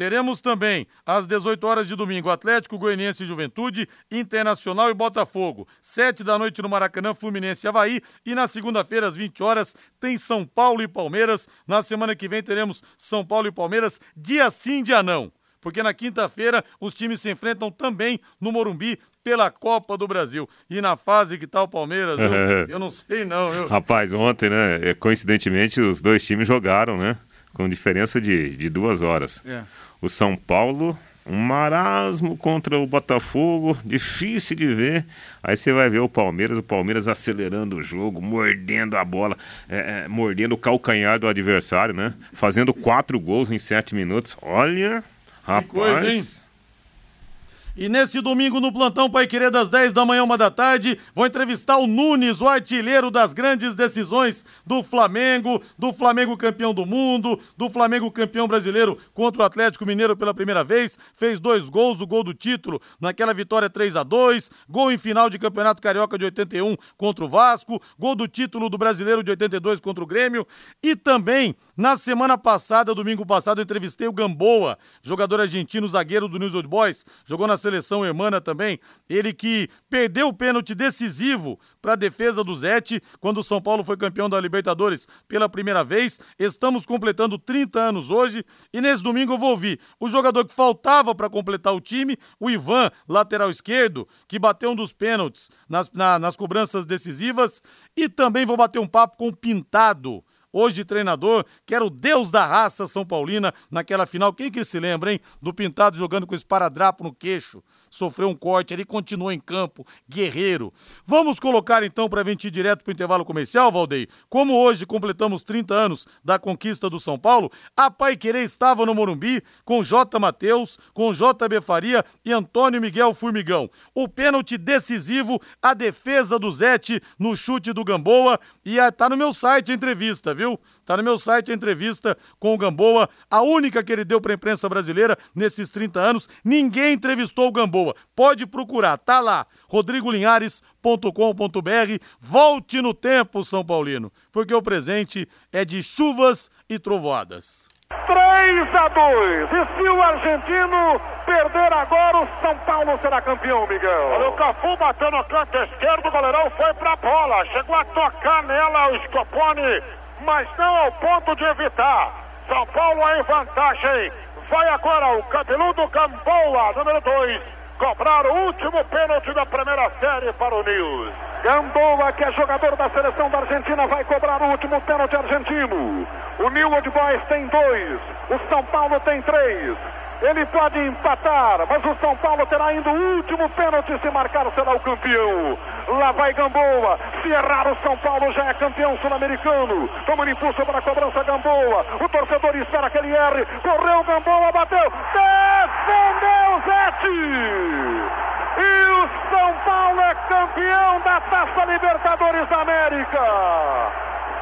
Teremos também, às 18 horas de domingo, Atlético Goianiense e Juventude, Internacional e Botafogo. 7 da noite no Maracanã, Fluminense e Havaí. E na segunda-feira, às 20 horas, tem São Paulo e Palmeiras. Na semana que vem teremos São Paulo e Palmeiras, dia sim, dia não. porque na quinta-feira os times se enfrentam também no Morumbi pela Copa do Brasil. E na fase que tá o Palmeiras, viu? eu não sei não. Eu... Rapaz, ontem, né, coincidentemente, os dois times jogaram, né? Com diferença de, de duas horas. É. O São Paulo um marasmo contra o Botafogo, difícil de ver. Aí você vai ver o Palmeiras, o Palmeiras acelerando o jogo, mordendo a bola, é, é, mordendo o calcanhar do adversário, né? Fazendo quatro gols em sete minutos. Olha, rapaz. coisa, hein? E nesse domingo no plantão Pai Querer das 10 da manhã, uma da tarde, vou entrevistar o Nunes, o artilheiro das grandes decisões do Flamengo, do Flamengo campeão do mundo, do Flamengo campeão brasileiro contra o Atlético Mineiro pela primeira vez, fez dois gols, o gol do título naquela vitória 3 a 2 gol em final de Campeonato Carioca de 81 contra o Vasco, gol do título do Brasileiro de 82 contra o Grêmio e também na semana passada, domingo passado, eu entrevistei o Gamboa, jogador argentino, zagueiro do News Old Boys, jogou na seleção hermana também. Ele que perdeu o pênalti decisivo para a defesa do Zete quando o São Paulo foi campeão da Libertadores pela primeira vez. Estamos completando 30 anos hoje e nesse domingo eu vou ouvir o jogador que faltava para completar o time, o Ivan, lateral esquerdo, que bateu um dos pênaltis nas, na, nas cobranças decisivas. E também vou bater um papo com o Pintado hoje treinador, que era o deus da raça São Paulina naquela final. Quem que se lembra, hein? Do Pintado jogando com esparadrapo no queixo sofreu um corte ali, continuou em campo, guerreiro. Vamos colocar então para vir direto para o intervalo comercial, Valdeir. Como hoje completamos 30 anos da conquista do São Paulo, a Pai Querer estava no Morumbi com J. Matheus, com JB Faria e Antônio Miguel Formigão. O pênalti decisivo, a defesa do Zete no chute do Gamboa e tá no meu site a entrevista, viu? Tá no meu site a entrevista com o Gamboa, a única que ele deu para a imprensa brasileira nesses 30 anos. Ninguém entrevistou o Gamboa. Pode procurar, tá lá. rodrigolinhares.com.br. Volte no tempo, São Paulino, porque o presente é de chuvas e trovoadas. 3 a 2. E se o argentino perder agora, o São Paulo será campeão, Miguel. Olha o Cafu bateu no canto esquerdo, o goleirão foi pra bola. Chegou a tocar nela o Scopone mas não ao ponto de evitar. São Paulo em vantagem. Vai agora o cabeludo Gamboa, número 2, cobrar o último pênalti da primeira série para o News. Gamboa, que é jogador da seleção da Argentina, vai cobrar o último pênalti argentino. O New Old Boys tem dois, o São Paulo tem três. Ele pode empatar, mas o São Paulo terá ainda o último pênalti. Se marcar, será o campeão. Lá vai Gamboa. Se errar, o São Paulo já é campeão sul-americano. Toma um impulso para a cobrança Gamboa. O torcedor espera que ele erre. Correu Gamboa, bateu. Defendeu Zete. E o São Paulo é campeão da Taça Libertadores da América.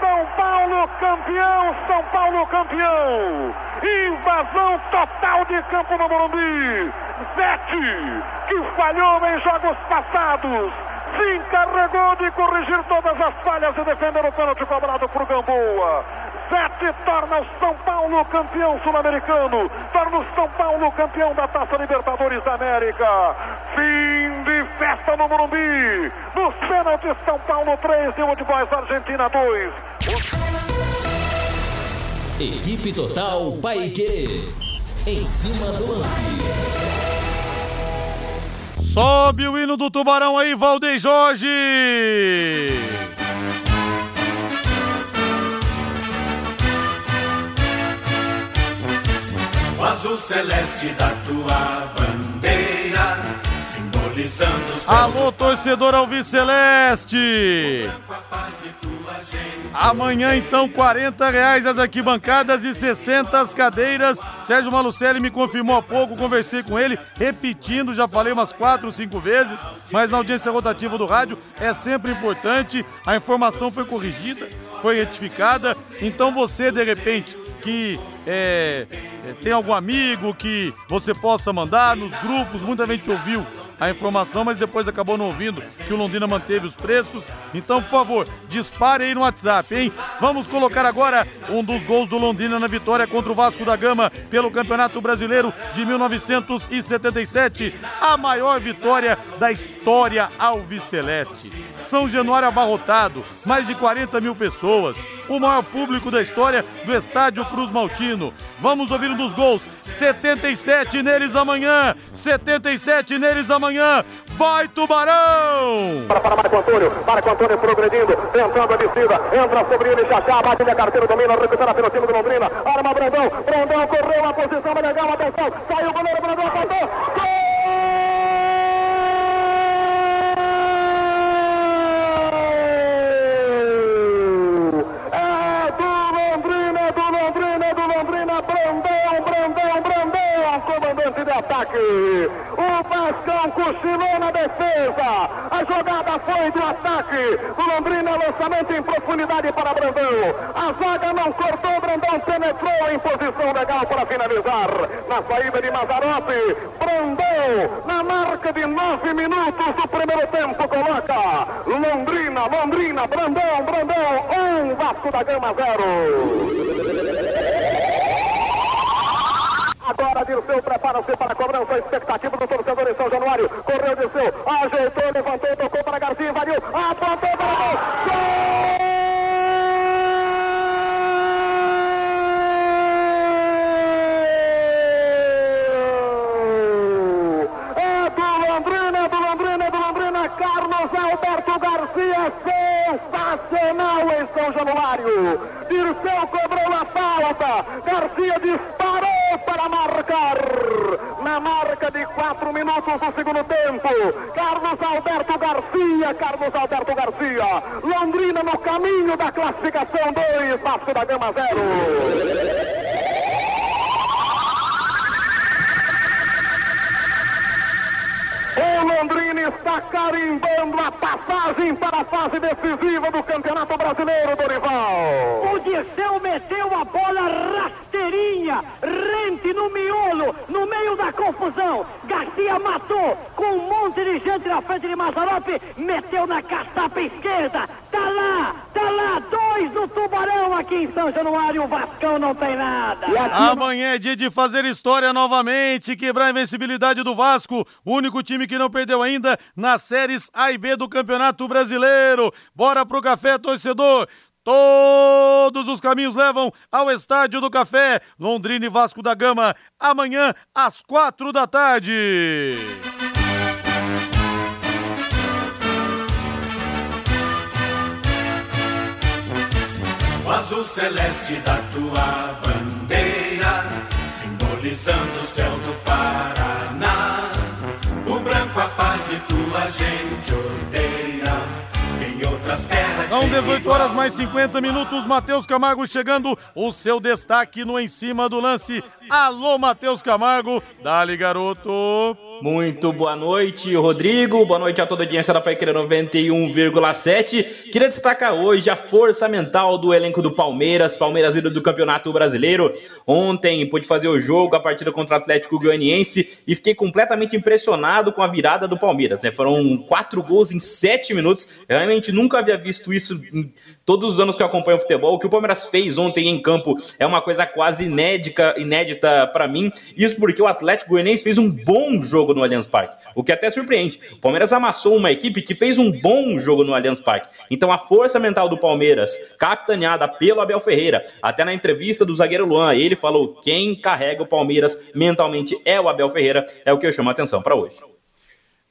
São Paulo campeão, São Paulo campeão. Invasão total de campo no Morumbi. Zete, que falhou em jogos passados, se encarregou de corrigir todas as falhas e defender o pênalti cobrado por Gamboa. Zete torna o São Paulo campeão sul-americano, torna o São Paulo campeão da Taça Libertadores da América. Fim de festa no Morumbi. Nos pênaltis, São Paulo 3, Deu de Boys Argentina 2. Equipe Total Paique. Em cima do lance. Sobe o hino do Tubarão aí, Valdeir Jorge! O azul celeste da tua bandeira, simbolizando o céu. Alô, torcedor Alves Celeste! Amanhã, então, 40 reais as arquibancadas e 60 as cadeiras. Sérgio Malucelli me confirmou há pouco, conversei com ele, repetindo, já falei umas quatro, cinco vezes, mas na audiência rotativa do rádio é sempre importante. A informação foi corrigida, foi retificada. Então você, de repente, que é, é, tem algum amigo que você possa mandar nos grupos, muita gente ouviu a informação, mas depois acabou não ouvindo que o Londrina manteve os preços. Então, por favor, dispare aí no WhatsApp, hein? Vamos colocar agora um dos gols do Londrina na vitória contra o Vasco da Gama pelo Campeonato Brasileiro de 1977, a maior vitória da história alviceleste. São Januário abarrotado, mais de 40 mil pessoas. O maior público da história do Estádio Cruz Maltino. Vamos ouvir um dos gols. 77 neles amanhã. 77 neles amanhã. Vai, Tubarão! Para, para Marco Antônio. Marco Antônio progredindo. Tentando a descida. Entra sobre ele. Já. Bate na carteira. Domina. Recupera pelo time do Londrina. Arma Brandão. Brandão correu. A posição legal. Atenção. Saiu o goleiro. Brandão apontou. Gol! É do Londrina, do Londrina, do Londrina, Brandão, Brandão, Brandão, comandante de ataque. O Vascão cochilou na defesa. A jogada foi do ataque. O Londrina, lançamento em profundidade para Brandão. A zaga não cortou, Brandão penetrou em posição legal para finalizar. Na saída de Mazarope, Brandão, na marca de nove minutos do primeiro tempo, coloca Londrina, Londrina, Brandão, Brandão, um Vasco da Gama zero. Agora Dirceu prepara-se para a cobrança, a expectativa do torcedor em São Januário. Correu Dirceu, ajeitou, levantou, tocou para Garcia, invadiu, apontou para o gol. Gol! É do Londrina, é do Londrina, é do Londrina, Carlos Alberto Garcia, sensacional Januário. Dirceu cobrou a falta, Garcia disparou para marcar. Na marca de quatro minutos do segundo tempo, Carlos Alberto Garcia, Carlos Alberto Garcia, Londrina no caminho da classificação 2, Vasco da Gama 0. O Londrina carimbando a passagem para a fase decisiva do Campeonato Brasileiro, Dorival. O Dirceu meteu a bola rasteirinha, rente no miolo, no meio da confusão. Garcia matou com um monte de gente na frente de Mazarope, meteu na caçapa esquerda. Tá lá, tá lá, dois do Tubarão aqui em São Januário. O Vascão não tem nada. Amanhã é dia de fazer história novamente, quebrar a invencibilidade do Vasco, o único time que não perdeu ainda nas séries A e B do Campeonato Brasileiro. Bora pro café, torcedor! Todos os caminhos levam ao Estádio do Café, Londrina e Vasco da Gama, amanhã às quatro da tarde. O azul celeste da tua bandeira, simbolizando o céu do Paraná. O branco a paz e tua gente odeia. Em outras terras. São sem 18 horas mais 50 minutos, Matheus Camargo chegando, o seu destaque no Em Cima do Lance. Alô, Matheus Camargo, dali garoto. Muito boa noite, Rodrigo. Boa noite a toda a audiência da Paiqueira 91,7. Queria destacar hoje a força mental do elenco do Palmeiras, Palmeiras líder do Campeonato Brasileiro. Ontem pude fazer o jogo, a partida contra o Atlético Goianiense e fiquei completamente impressionado com a virada do Palmeiras. né? Foram quatro gols em sete minutos. Realmente nunca havia visto isso em todos os anos que eu acompanho o futebol. O que o Palmeiras fez ontem em campo é uma coisa quase inédita, inédita para mim. Isso porque o Atlético Goianiense fez um bom jogo no Allianz Parque, o que até surpreende. O Palmeiras amassou uma equipe que fez um bom jogo no Allianz Parque. Então a força mental do Palmeiras, capitaneada pelo Abel Ferreira, até na entrevista do zagueiro Luan, ele falou: quem carrega o Palmeiras mentalmente é o Abel Ferreira, é o que eu chamo a atenção para hoje.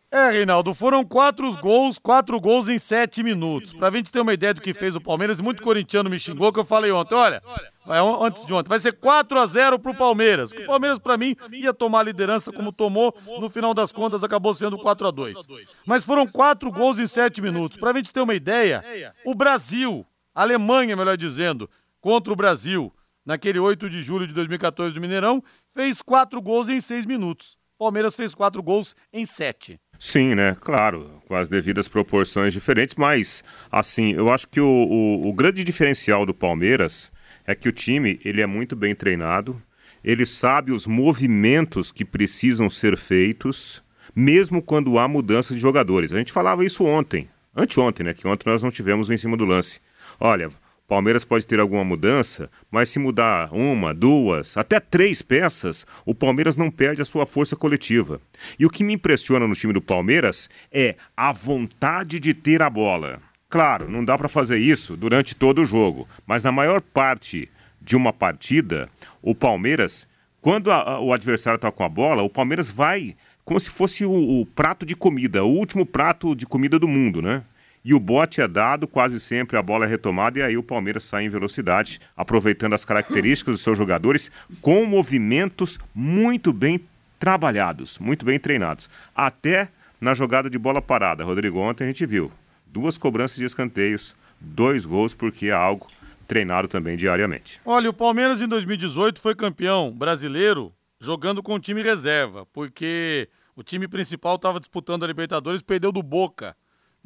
É, Reinaldo, foram quatro gols, quatro gols em sete minutos. Pra gente ter uma ideia do que fez o Palmeiras, muito corintiano me xingou que eu falei ontem, olha, é, antes de ontem, vai ser 4 a 0 pro Palmeiras. O Palmeiras, pra mim, ia tomar a liderança como tomou, no final das contas acabou sendo 4 a 2 Mas foram quatro gols em sete minutos. Pra gente ter uma ideia, o Brasil, a Alemanha, melhor dizendo, contra o Brasil, naquele 8 de julho de 2014 do Mineirão, fez quatro gols em seis minutos. Palmeiras fez quatro gols em sete. Sim, né? Claro, com as devidas proporções diferentes, mas assim, eu acho que o, o, o grande diferencial do Palmeiras é que o time ele é muito bem treinado, ele sabe os movimentos que precisam ser feitos, mesmo quando há mudança de jogadores. A gente falava isso ontem, anteontem, né? Que ontem nós não tivemos o em cima do lance. Olha, Palmeiras pode ter alguma mudança, mas se mudar uma, duas, até três peças, o Palmeiras não perde a sua força coletiva. E o que me impressiona no time do Palmeiras é a vontade de ter a bola. Claro, não dá para fazer isso durante todo o jogo, mas na maior parte de uma partida, o Palmeiras, quando a, a, o adversário está com a bola, o Palmeiras vai como se fosse o, o, prato de comida, o último prato de comida do mundo, né? E o bote é dado, quase sempre a bola é retomada e aí o Palmeiras sai em velocidade, aproveitando as características dos seus jogadores com movimentos muito bem trabalhados, muito bem treinados. Até na jogada de bola parada, Rodrigo, ontem a gente viu duas cobranças de escanteios, dois gols, porque é algo treinado também diariamente. Olha, o Palmeiras em 2018 foi campeão brasileiro jogando com o time reserva, porque o time principal estava disputando a Libertadores, perdeu do Boca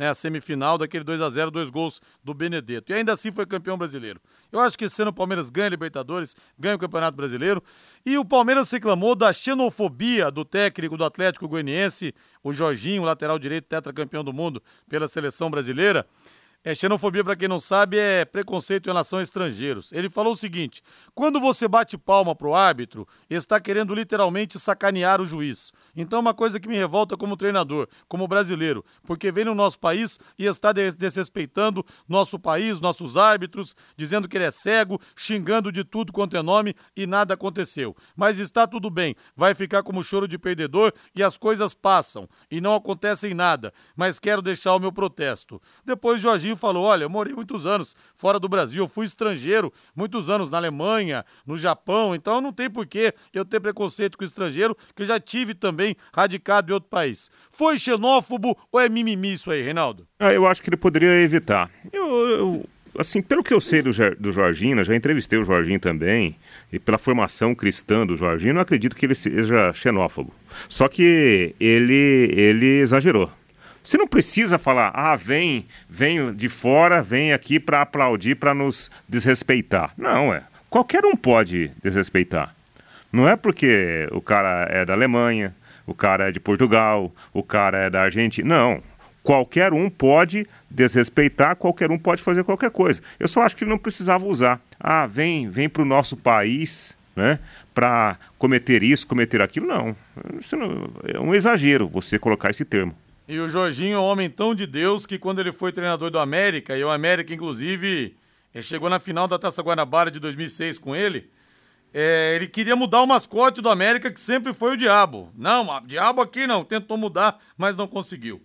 né, a semifinal daquele 2 a 0 dois gols do Benedetto. E ainda assim foi campeão brasileiro. Eu acho que ano o Palmeiras ganha a Libertadores, ganha o Campeonato Brasileiro. E o Palmeiras reclamou da xenofobia do técnico do Atlético Goianiense, o Jorginho, lateral direito, tetracampeão do mundo pela seleção brasileira. É, xenofobia, para quem não sabe, é preconceito em relação a estrangeiros. Ele falou o seguinte: quando você bate palma pro árbitro, está querendo literalmente sacanear o juiz. Então, é uma coisa que me revolta como treinador, como brasileiro, porque vem no nosso país e está desrespeitando nosso país, nossos árbitros, dizendo que ele é cego, xingando de tudo quanto é nome e nada aconteceu. Mas está tudo bem, vai ficar como choro de perdedor e as coisas passam e não acontecem nada. Mas quero deixar o meu protesto. Depois, Jorginho falou: Olha, eu morei muitos anos fora do Brasil, eu fui estrangeiro muitos anos na Alemanha, no Japão, então não tem porquê eu ter preconceito com estrangeiro, que eu já tive também radicado em outro país. Foi xenófobo ou é mimimi isso aí, Reinaldo? Ah, eu acho que ele poderia evitar. Eu, eu assim, pelo que eu sei do, do Jorginho, né, já entrevistei o Jorginho também, e pela formação cristã do Jorginho, não acredito que ele seja xenófobo. Só que ele, ele exagerou. Você não precisa falar, ah, vem, vem de fora, vem aqui para aplaudir, para nos desrespeitar. Não, é. Qualquer um pode desrespeitar. Não é porque o cara é da Alemanha, o cara é de Portugal, o cara é da Argentina. Não. Qualquer um pode desrespeitar, qualquer um pode fazer qualquer coisa. Eu só acho que ele não precisava usar. Ah, vem, vem para o nosso país, né? Para cometer isso, cometer aquilo. Não. Isso não. É um exagero você colocar esse termo. E o Jorginho é um homem tão de Deus que quando ele foi treinador do América, e o América, inclusive, chegou na final da Taça Guanabara de 2006 com ele, é, ele queria mudar o mascote do América, que sempre foi o Diabo. Não, Diabo aqui não, tentou mudar, mas não conseguiu.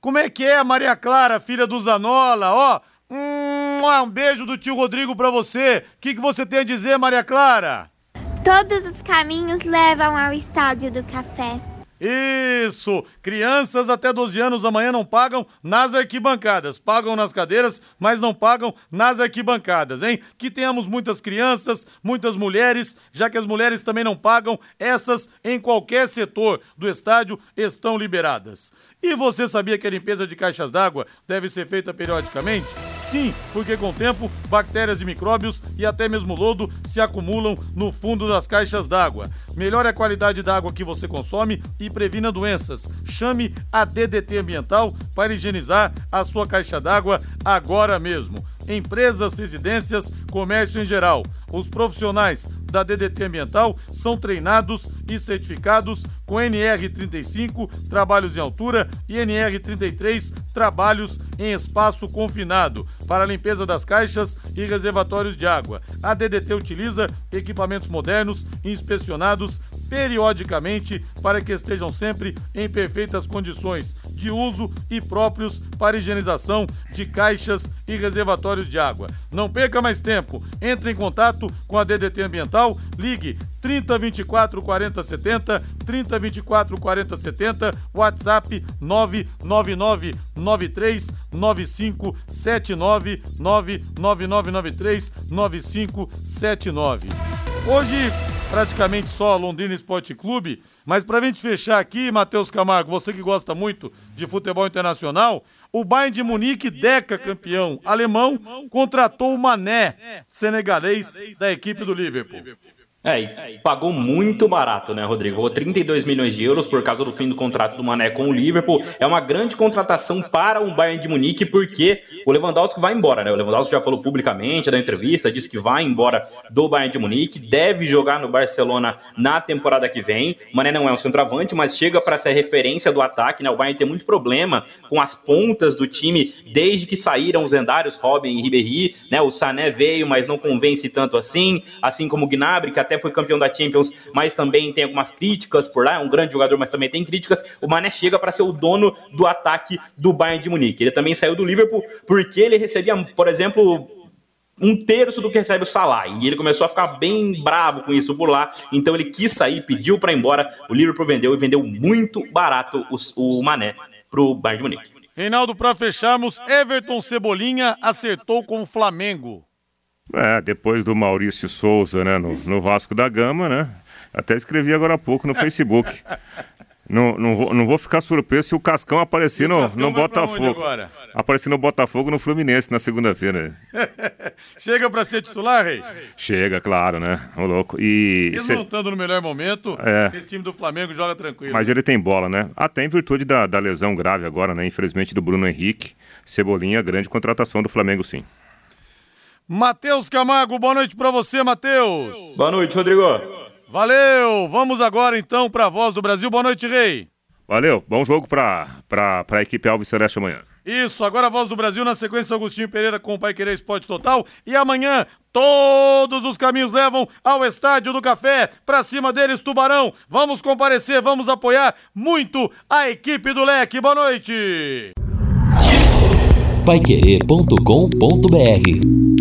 Como é que é, Maria Clara, filha do Zanola? Ó, um, um beijo do tio Rodrigo pra você. O que, que você tem a dizer, Maria Clara? Todos os caminhos levam ao estádio do café. Isso! Crianças até 12 anos amanhã não pagam nas arquibancadas. Pagam nas cadeiras, mas não pagam nas arquibancadas, hein? Que tenhamos muitas crianças, muitas mulheres, já que as mulheres também não pagam, essas em qualquer setor do estádio estão liberadas. E você sabia que a limpeza de caixas d'água deve ser feita periodicamente? Sim, porque com o tempo, bactérias e micróbios e até mesmo lodo se acumulam no fundo das caixas d'água. Melhore a qualidade da água que você consome e previna doenças. Chame a DDT Ambiental para higienizar a sua caixa d'água agora mesmo empresas, residências, comércio em geral. Os profissionais da DDT Ambiental são treinados e certificados com NR35, trabalhos em altura, e NR33, trabalhos em espaço confinado, para limpeza das caixas e reservatórios de água. A DDT utiliza equipamentos modernos inspecionados periodicamente para que estejam sempre em perfeitas condições de uso e próprios para higienização de caixas e reservatórios de água. Não perca mais tempo. Entre em contato com a DDT Ambiental, ligue 3024 40 70, 3024 40 70, WhatsApp 999 93 9579 99993 9579. Hoje praticamente só Londrina Esporte Clube. Mas para a gente fechar aqui, Matheus Camargo, você que gosta muito de futebol internacional, o Bayern de Munique, Deca campeão alemão, contratou o Mané, senegalês da equipe do Liverpool. É, e pagou muito barato, né, Rodrigo? Pagou 32 milhões de euros por causa do fim do contrato do Mané com o Liverpool. É uma grande contratação para o Bayern de Munique, porque o Lewandowski vai embora, né? O Lewandowski já falou publicamente na entrevista, disse que vai embora do Bayern de Munique, deve jogar no Barcelona na temporada que vem. O Mané não é um centroavante, mas chega para ser referência do ataque, né? O Bayern tem muito problema com as pontas do time desde que saíram os lendários Robin e Ribéry, né? O Sané veio, mas não convence tanto assim, assim como o Gnabry, que até foi campeão da Champions, mas também tem algumas críticas por lá, é um grande jogador, mas também tem críticas. O Mané chega para ser o dono do ataque do Bayern de Munique. Ele também saiu do Liverpool porque ele recebia, por exemplo, um terço do que recebe o Salah. E ele começou a ficar bem bravo com isso por lá. Então ele quis sair, pediu para ir embora. O Liverpool vendeu e vendeu muito barato o, o Mané pro Bayern de Munique. Reinaldo, para fecharmos, Everton Cebolinha acertou com o Flamengo. É, depois do Maurício Souza, né, no, no Vasco da Gama, né? Até escrevi agora há pouco no Facebook. Não, não, vou, não vou ficar surpreso se o Cascão aparecer no, Cascão no Botafogo. Aparecer no Botafogo no Fluminense na segunda-feira. Chega para ser titular, Rei? Chega, claro, né? O louco. E. Mesmo cê... não estando no melhor momento, é. esse time do Flamengo joga tranquilo. Mas ele tem bola, né? Até em virtude da, da lesão grave agora, né? Infelizmente do Bruno Henrique. Cebolinha, grande contratação do Flamengo, sim. Matheus Camargo, boa noite para você, Matheus. Boa noite, Rodrigo. Valeu! Vamos agora então para a Voz do Brasil. Boa noite, Rei. Valeu, bom jogo para a equipe Alves Celeste amanhã. Isso, agora a Voz do Brasil na sequência Agostinho Pereira com o Pai Querer Esporte Total. E amanhã todos os caminhos levam ao Estádio do Café. Pra cima deles, Tubarão. Vamos comparecer, vamos apoiar muito a equipe do Leque. Boa noite. Paiquerê.com.br